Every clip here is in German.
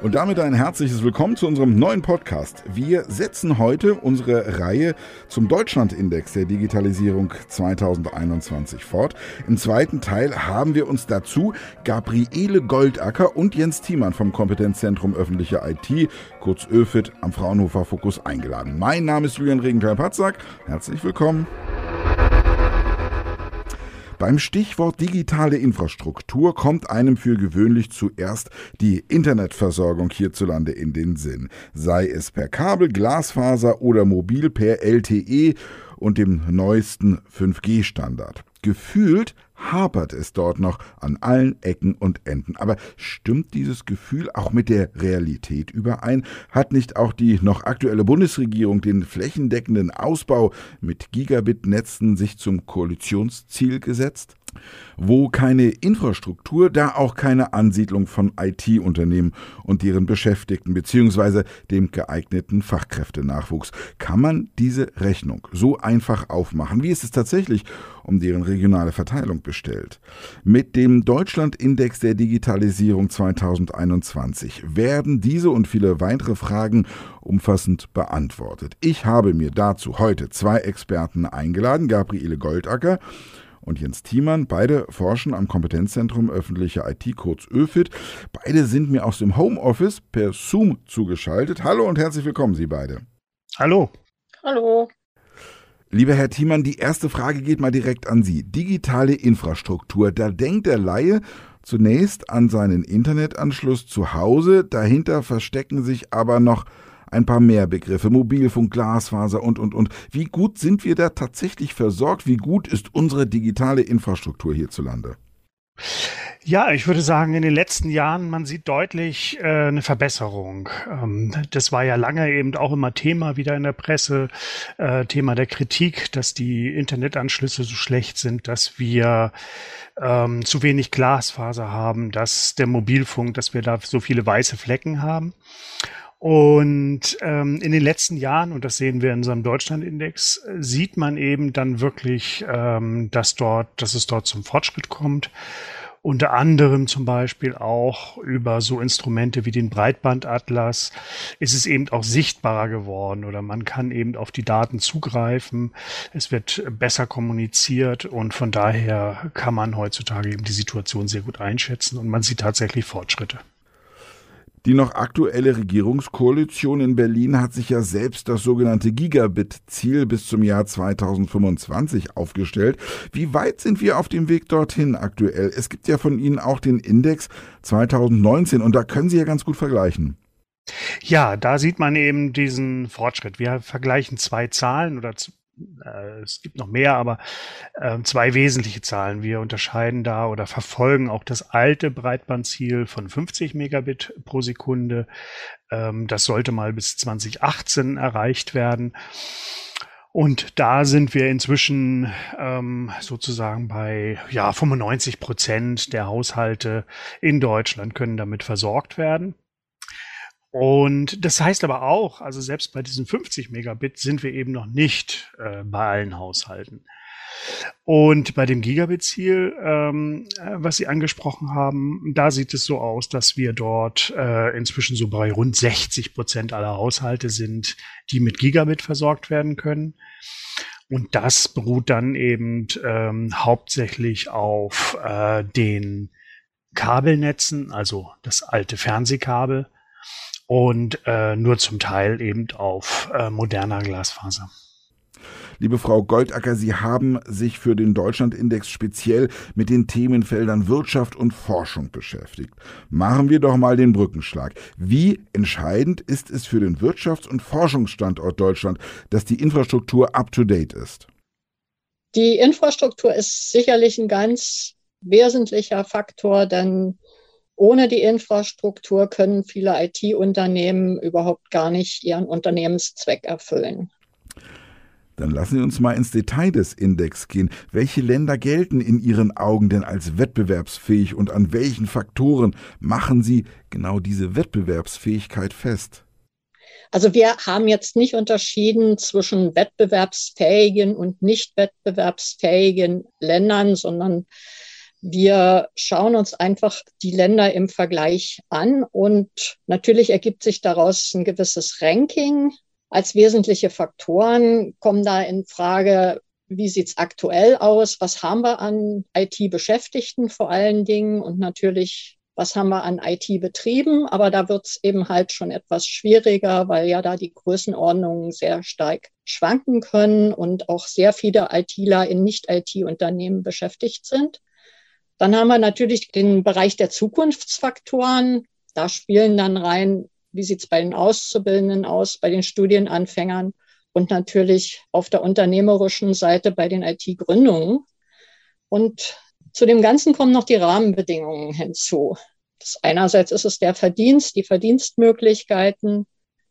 Und damit ein herzliches Willkommen zu unserem neuen Podcast. Wir setzen heute unsere Reihe zum Deutschlandindex der Digitalisierung 2021 fort. Im zweiten Teil haben wir uns dazu Gabriele Goldacker und Jens Thiemann vom Kompetenzzentrum öffentliche IT, kurz ÖFIT, am Fraunhofer Fokus eingeladen. Mein Name ist Julian Regenthal-Patzak. Herzlich willkommen. Beim Stichwort digitale Infrastruktur kommt einem für gewöhnlich zuerst die Internetversorgung hierzulande in den Sinn, sei es per Kabel, Glasfaser oder mobil per LTE und dem neuesten 5G-Standard. Gefühlt hapert es dort noch an allen Ecken und Enden. Aber stimmt dieses Gefühl auch mit der Realität überein? Hat nicht auch die noch aktuelle Bundesregierung den flächendeckenden Ausbau mit Gigabit-Netzen sich zum Koalitionsziel gesetzt? Wo keine Infrastruktur, da auch keine Ansiedlung von IT-Unternehmen und deren Beschäftigten bzw. dem geeigneten Fachkräftenachwuchs. Kann man diese Rechnung so einfach aufmachen? Wie ist es tatsächlich um deren regionale Verteilung bestellt? Mit dem Deutschland-Index der Digitalisierung 2021 werden diese und viele weitere Fragen umfassend beantwortet. Ich habe mir dazu heute zwei Experten eingeladen, Gabriele Goldacker und Jens Thiemann. Beide forschen am Kompetenzzentrum öffentliche IT, kurz ÖFIT. Beide sind mir aus dem Homeoffice per Zoom zugeschaltet. Hallo und herzlich willkommen, Sie beide. Hallo. Hallo. Lieber Herr Thiemann, die erste Frage geht mal direkt an Sie. Digitale Infrastruktur, da denkt der Laie zunächst an seinen Internetanschluss zu Hause, dahinter verstecken sich aber noch ein paar mehr Begriffe, Mobilfunk, Glasfaser und, und, und. Wie gut sind wir da tatsächlich versorgt? Wie gut ist unsere digitale Infrastruktur hierzulande? Ja, ich würde sagen, in den letzten Jahren, man sieht deutlich äh, eine Verbesserung. Ähm, das war ja lange eben auch immer Thema wieder in der Presse, äh, Thema der Kritik, dass die Internetanschlüsse so schlecht sind, dass wir ähm, zu wenig Glasfaser haben, dass der Mobilfunk, dass wir da so viele weiße Flecken haben. Und ähm, in den letzten Jahren, und das sehen wir in unserem Deutschlandindex, sieht man eben dann wirklich, ähm, dass dort, dass es dort zum Fortschritt kommt. Unter anderem zum Beispiel auch über so Instrumente wie den Breitbandatlas ist es eben auch sichtbarer geworden oder man kann eben auf die Daten zugreifen. Es wird besser kommuniziert und von daher kann man heutzutage eben die Situation sehr gut einschätzen und man sieht tatsächlich Fortschritte. Die noch aktuelle Regierungskoalition in Berlin hat sich ja selbst das sogenannte Gigabit-Ziel bis zum Jahr 2025 aufgestellt. Wie weit sind wir auf dem Weg dorthin aktuell? Es gibt ja von Ihnen auch den Index 2019 und da können Sie ja ganz gut vergleichen. Ja, da sieht man eben diesen Fortschritt. Wir vergleichen zwei Zahlen oder äh, es gibt noch mehr, aber äh, zwei wesentliche Zahlen. Wir unterscheiden da oder verfolgen auch das alte Breitbandziel von 50 Megabit pro Sekunde. Ähm, das sollte mal bis 2018 erreicht werden. Und da sind wir inzwischen ähm, sozusagen bei ja 95 Prozent der Haushalte in Deutschland können damit versorgt werden. Und das heißt aber auch, also selbst bei diesen 50 Megabit sind wir eben noch nicht äh, bei allen Haushalten. Und bei dem Gigabit-Ziel, ähm, äh, was Sie angesprochen haben, da sieht es so aus, dass wir dort äh, inzwischen so bei rund 60 Prozent aller Haushalte sind, die mit Gigabit versorgt werden können. Und das beruht dann eben ähm, hauptsächlich auf äh, den Kabelnetzen, also das alte Fernsehkabel und äh, nur zum Teil eben auf äh, moderner Glasfaser. Liebe Frau Goldacker, Sie haben sich für den Deutschlandindex speziell mit den Themenfeldern Wirtschaft und Forschung beschäftigt. Machen wir doch mal den Brückenschlag. Wie entscheidend ist es für den Wirtschafts- und Forschungsstandort Deutschland, dass die Infrastruktur up-to-date ist? Die Infrastruktur ist sicherlich ein ganz wesentlicher Faktor, denn ohne die Infrastruktur können viele IT-Unternehmen überhaupt gar nicht ihren Unternehmenszweck erfüllen. Dann lassen Sie uns mal ins Detail des Index gehen. Welche Länder gelten in Ihren Augen denn als wettbewerbsfähig und an welchen Faktoren machen Sie genau diese Wettbewerbsfähigkeit fest? Also wir haben jetzt nicht unterschieden zwischen wettbewerbsfähigen und nicht wettbewerbsfähigen Ländern, sondern Wir schauen uns einfach die Länder im Vergleich an und natürlich ergibt sich daraus ein gewisses Ranking. Als wesentliche Faktoren kommen da in Frage, wie sieht's aktuell aus? Was haben wir an IT-Beschäftigten vor allen Dingen? Und natürlich, was haben wir an IT-Betrieben? Aber da wird's eben halt schon etwas schwieriger, weil ja da die Größenordnungen sehr stark schwanken können und auch sehr viele ITler in Nicht-IT-Unternehmen beschäftigt sind. Dann haben wir natürlich den Bereich der Zukunftsfaktoren. Da spielen dann rein, wie sieht's bei den Auszubildenden aus, bei den Studienanfängern und natürlich auf der unternehmerischen Seite bei den IT-Gründungen. Und zu dem Ganzen kommen noch die Rahmenbedingungen hinzu. Das einerseits ist es der Verdienst, die Verdienstmöglichkeiten.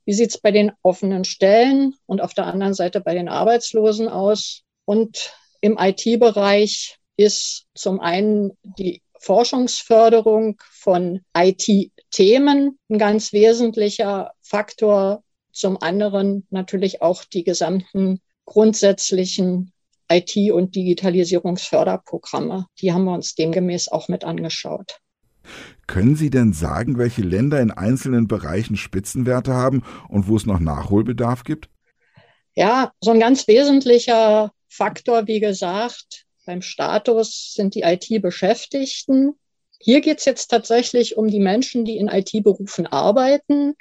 Wie sieht es bei den offenen Stellen und auf der anderen Seite bei den Arbeitslosen aus? Und im IT-Bereich ist zum einen die Forschungsförderung von IT-Themen ein ganz wesentlicher Faktor, zum anderen natürlich auch die gesamten grundsätzlichen IT- und Digitalisierungsförderprogramme. Die haben wir uns demgemäß auch mit angeschaut. Können Sie denn sagen, welche Länder in einzelnen Bereichen Spitzenwerte haben und wo es noch Nachholbedarf gibt? Ja, so ein ganz wesentlicher Faktor, wie gesagt, beim Status sind die IT-Beschäftigten. Hier geht es jetzt tatsächlich um die Menschen, die in IT-Berufen arbeiten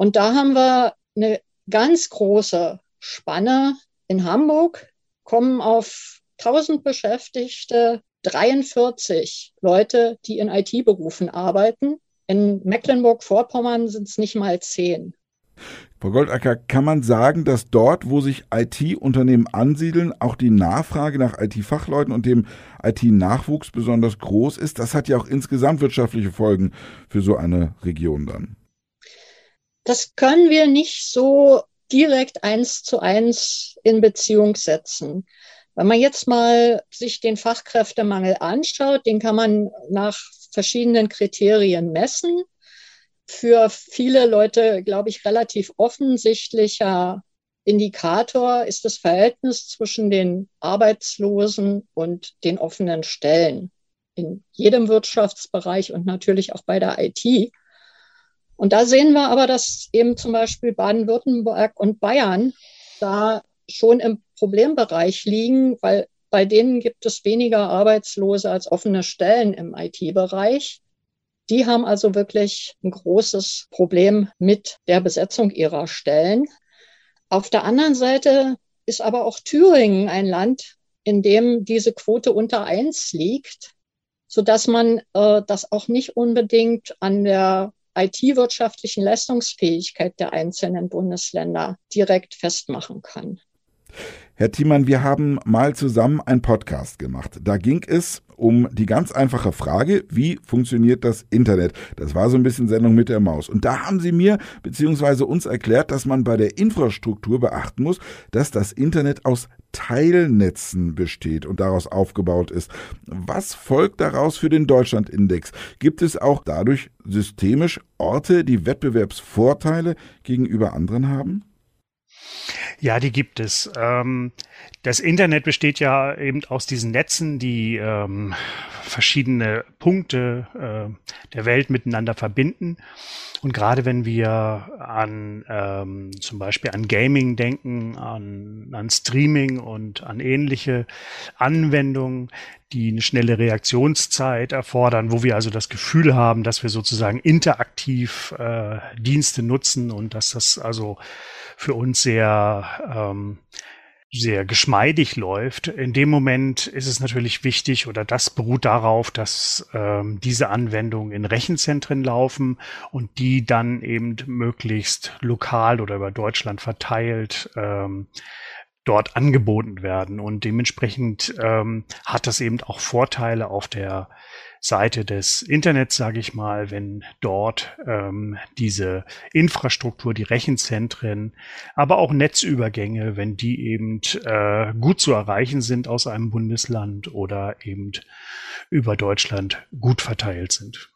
und da haben wir eine ganz große Spanne. In Hamburg kommen auf 1000 Beschäftigte 43 Leute, die in IT-Berufen arbeiten. In Mecklenburg-Vorpommern sind es nicht mal zehn. Frau Goldacker, kann man sagen, dass dort, wo sich IT-Unternehmen ansiedeln, auch die Nachfrage nach IT-Fachleuten und dem IT-Nachwuchs besonders groß ist? Das hat ja auch insgesamt wirtschaftliche Folgen für so eine Region dann. Das können wir nicht so direkt eins zu eins in Beziehung setzen. Wenn man jetzt mal sich den Fachkräftemangel anschaut, den kann man nach verschiedenen Kriterien messen. Für viele Leute, glaube ich, relativ offensichtlicher Indikator ist das Verhältnis zwischen den Arbeitslosen und den offenen Stellen in jedem Wirtschaftsbereich und natürlich auch bei der IT. Und da sehen wir aber, dass eben zum Beispiel Baden-Württemberg und Bayern da schon im Problembereich liegen, weil bei denen gibt es weniger Arbeitslose als offene Stellen im IT-Bereich. Die haben also wirklich ein großes Problem mit der Besetzung ihrer Stellen. Auf der anderen Seite ist aber auch Thüringen ein Land, in dem diese Quote unter eins liegt, so dass man äh, das auch nicht unbedingt an der IT-wirtschaftlichen Leistungsfähigkeit der einzelnen Bundesländer direkt festmachen kann. Herr Thiemann, wir haben mal zusammen einen Podcast gemacht. Da ging es um die ganz einfache Frage, wie funktioniert das Internet? Das war so ein bisschen Sendung mit der Maus. Und da haben Sie mir bzw. uns erklärt, dass man bei der Infrastruktur beachten muss, dass das Internet aus Teilnetzen besteht und daraus aufgebaut ist. Was folgt daraus für den Deutschlandindex? Gibt es auch dadurch systemisch Orte, die Wettbewerbsvorteile gegenüber anderen haben? Ja, die gibt es. Ähm, das Internet besteht ja eben aus diesen Netzen, die ähm, verschiedene Punkte äh, der Welt miteinander verbinden. Und gerade wenn wir an ähm, zum Beispiel an Gaming denken, an, an Streaming und an ähnliche Anwendungen, die eine schnelle Reaktionszeit erfordern, wo wir also das Gefühl haben, dass wir sozusagen interaktiv äh, Dienste nutzen und dass das also für uns sehr ähm, sehr geschmeidig läuft. In dem Moment ist es natürlich wichtig oder das beruht darauf, dass ähm, diese Anwendungen in Rechenzentren laufen und die dann eben möglichst lokal oder über Deutschland verteilt ähm, dort angeboten werden. Und dementsprechend ähm, hat das eben auch Vorteile auf der Seite des Internets, sage ich mal, wenn dort ähm, diese Infrastruktur, die Rechenzentren, aber auch Netzübergänge, wenn die eben äh, gut zu erreichen sind aus einem Bundesland oder eben über Deutschland gut verteilt sind.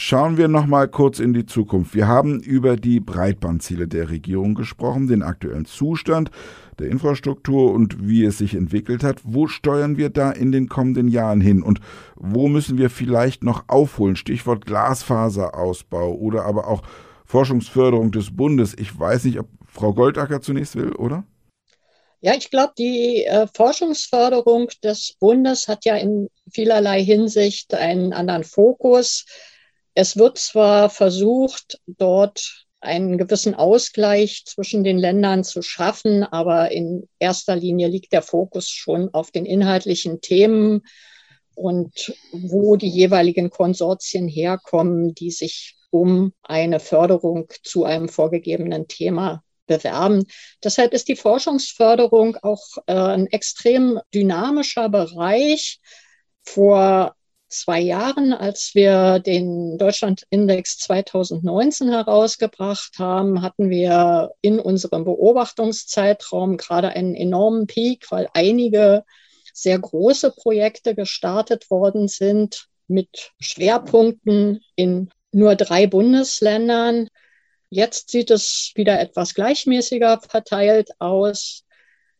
Schauen wir noch mal kurz in die Zukunft. Wir haben über die Breitbandziele der Regierung gesprochen, den aktuellen Zustand der Infrastruktur und wie es sich entwickelt hat. Wo steuern wir da in den kommenden Jahren hin und wo müssen wir vielleicht noch aufholen? Stichwort Glasfaserausbau oder aber auch Forschungsförderung des Bundes. Ich weiß nicht, ob Frau Goldacker zunächst will, oder? Ja, ich glaube, die äh, Forschungsförderung des Bundes hat ja in vielerlei Hinsicht einen anderen Fokus. Es wird zwar versucht, dort einen gewissen Ausgleich zwischen den Ländern zu schaffen, aber in erster Linie liegt der Fokus schon auf den inhaltlichen Themen und wo die jeweiligen Konsortien herkommen, die sich um eine Förderung zu einem vorgegebenen Thema bewerben. Deshalb ist die Forschungsförderung auch äh, ein extrem dynamischer Bereich. Vor zwei Jahren, als wir den Deutschland-Index 2019 herausgebracht haben, hatten wir in unserem Beobachtungszeitraum gerade einen enormen Peak, weil einige sehr große Projekte gestartet worden sind mit Schwerpunkten in nur drei Bundesländern. Jetzt sieht es wieder etwas gleichmäßiger verteilt aus.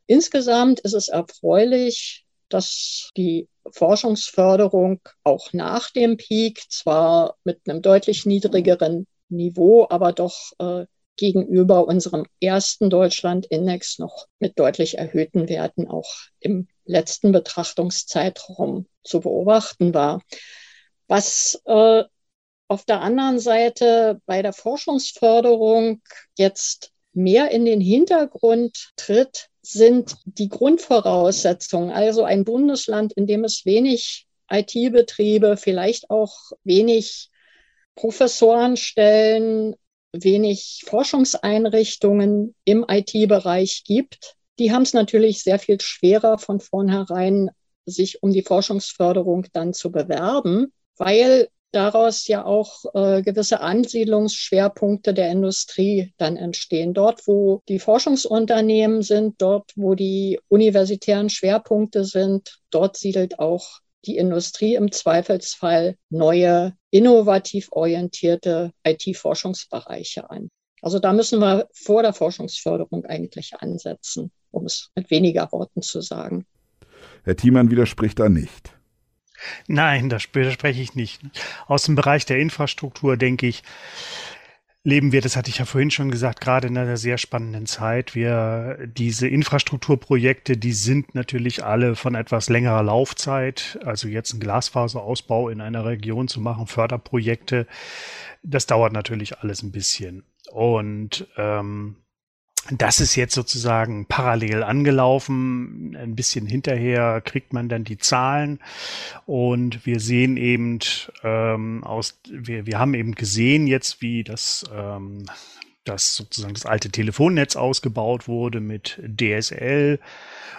Insgesamt ist es erfreulich, dass die Forschungsförderung auch nach dem Peak, zwar mit einem deutlich niedrigeren Niveau, aber doch äh, gegenüber unserem ersten Deutschland-Index noch mit deutlich erhöhten Werten auch im letzten Betrachtungszeitraum zu beobachten war. Was äh, auf der anderen Seite bei der Forschungsförderung jetzt mehr in den Hintergrund tritt, sind die Grundvoraussetzungen. Also ein Bundesland, in dem es wenig IT-Betriebe, vielleicht auch wenig Professorenstellen, wenig Forschungseinrichtungen im IT-Bereich gibt, die haben es natürlich sehr viel schwerer von vornherein, sich um die Forschungsförderung dann zu bewerben, weil daraus ja auch äh, gewisse Ansiedlungsschwerpunkte der Industrie dann entstehen. Dort, wo die Forschungsunternehmen sind, dort, wo die universitären Schwerpunkte sind, dort siedelt auch die Industrie im Zweifelsfall neue, innovativ orientierte IT-Forschungsbereiche an. Also da müssen wir vor der Forschungsförderung eigentlich ansetzen, um es mit weniger Worten zu sagen. Herr Thiemann widerspricht da nicht. Nein, das widerspreche ich nicht. Aus dem Bereich der Infrastruktur, denke ich, leben wir, das hatte ich ja vorhin schon gesagt, gerade in einer sehr spannenden Zeit. Wir, diese Infrastrukturprojekte, die sind natürlich alle von etwas längerer Laufzeit. Also jetzt einen Glasfaserausbau in einer Region zu machen, Förderprojekte, das dauert natürlich alles ein bisschen. Und ähm, das ist jetzt sozusagen parallel angelaufen. Ein bisschen hinterher kriegt man dann die Zahlen und wir sehen eben ähm, aus, wir, wir haben eben gesehen jetzt, wie das, ähm, das sozusagen das alte Telefonnetz ausgebaut wurde mit DSL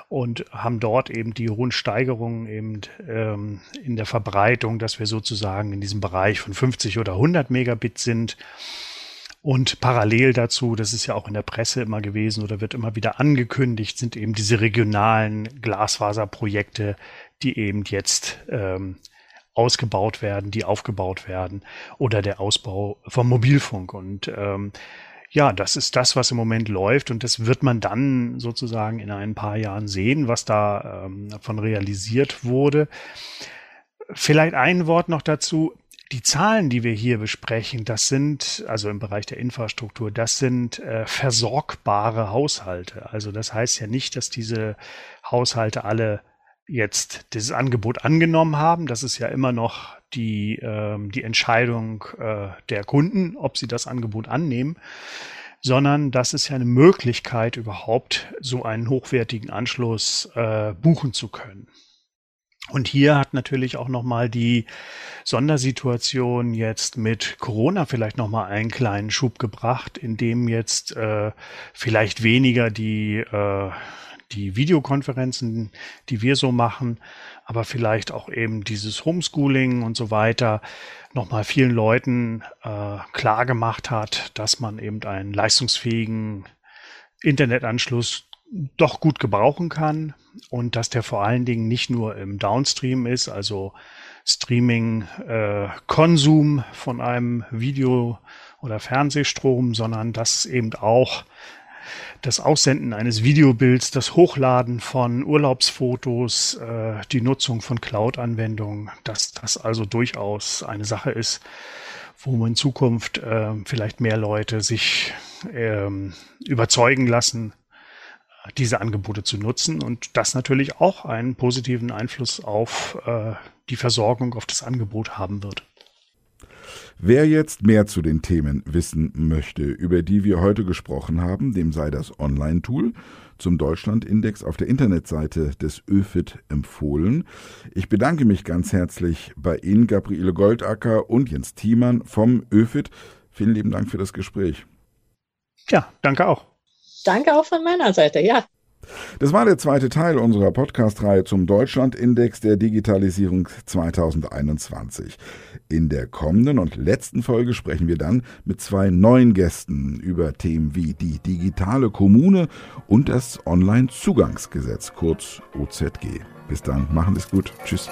und haben dort eben die Rundsteigerung eben ähm, in der Verbreitung, dass wir sozusagen in diesem Bereich von 50 oder 100 Megabit sind. Und parallel dazu, das ist ja auch in der Presse immer gewesen oder wird immer wieder angekündigt, sind eben diese regionalen Glasfaserprojekte, die eben jetzt ähm, ausgebaut werden, die aufgebaut werden oder der Ausbau vom Mobilfunk. Und ähm, ja, das ist das, was im Moment läuft und das wird man dann sozusagen in ein paar Jahren sehen, was da ähm, von realisiert wurde. Vielleicht ein Wort noch dazu die Zahlen, die wir hier besprechen, das sind, also im Bereich der Infrastruktur, das sind äh, versorgbare Haushalte. Also das heißt ja nicht, dass diese Haushalte alle jetzt dieses Angebot angenommen haben. Das ist ja immer noch die, ähm, die Entscheidung äh, der Kunden, ob sie das Angebot annehmen sondern das ist ja eine Möglichkeit, überhaupt so einen hochwertigen Anschluss äh, buchen zu können. Und hier hat natürlich auch nochmal die Sondersituation jetzt mit Corona vielleicht nochmal einen kleinen Schub gebracht, in dem jetzt äh, vielleicht weniger die, äh, die Videokonferenzen, die wir so machen, aber vielleicht auch eben dieses Homeschooling und so weiter nochmal vielen Leuten äh, klar gemacht hat, dass man eben einen leistungsfähigen Internetanschluss doch gut gebrauchen kann und dass der vor allen Dingen nicht nur im Downstream ist, also Streaming-Konsum äh, von einem Video- oder Fernsehstrom, sondern dass eben auch das Aussenden eines Videobilds, das Hochladen von Urlaubsfotos, äh, die Nutzung von Cloud-Anwendungen, dass das also durchaus eine Sache ist, wo in Zukunft äh, vielleicht mehr Leute sich ähm, überzeugen lassen, diese Angebote zu nutzen und das natürlich auch einen positiven Einfluss auf äh, die Versorgung, auf das Angebot haben wird. Wer jetzt mehr zu den Themen wissen möchte, über die wir heute gesprochen haben, dem sei das Online-Tool zum Deutschlandindex auf der Internetseite des ÖFIT empfohlen. Ich bedanke mich ganz herzlich bei Ihnen, Gabriele Goldacker und Jens Thiemann vom ÖFIT. Vielen lieben Dank für das Gespräch. Ja, danke auch. Danke auch von meiner Seite, ja. Das war der zweite Teil unserer Podcast-Reihe zum Deutschland-Index der Digitalisierung 2021. In der kommenden und letzten Folge sprechen wir dann mit zwei neuen Gästen über Themen wie die digitale Kommune und das Online-Zugangsgesetz, kurz OZG. Bis dann, machen Sie es gut. Tschüss.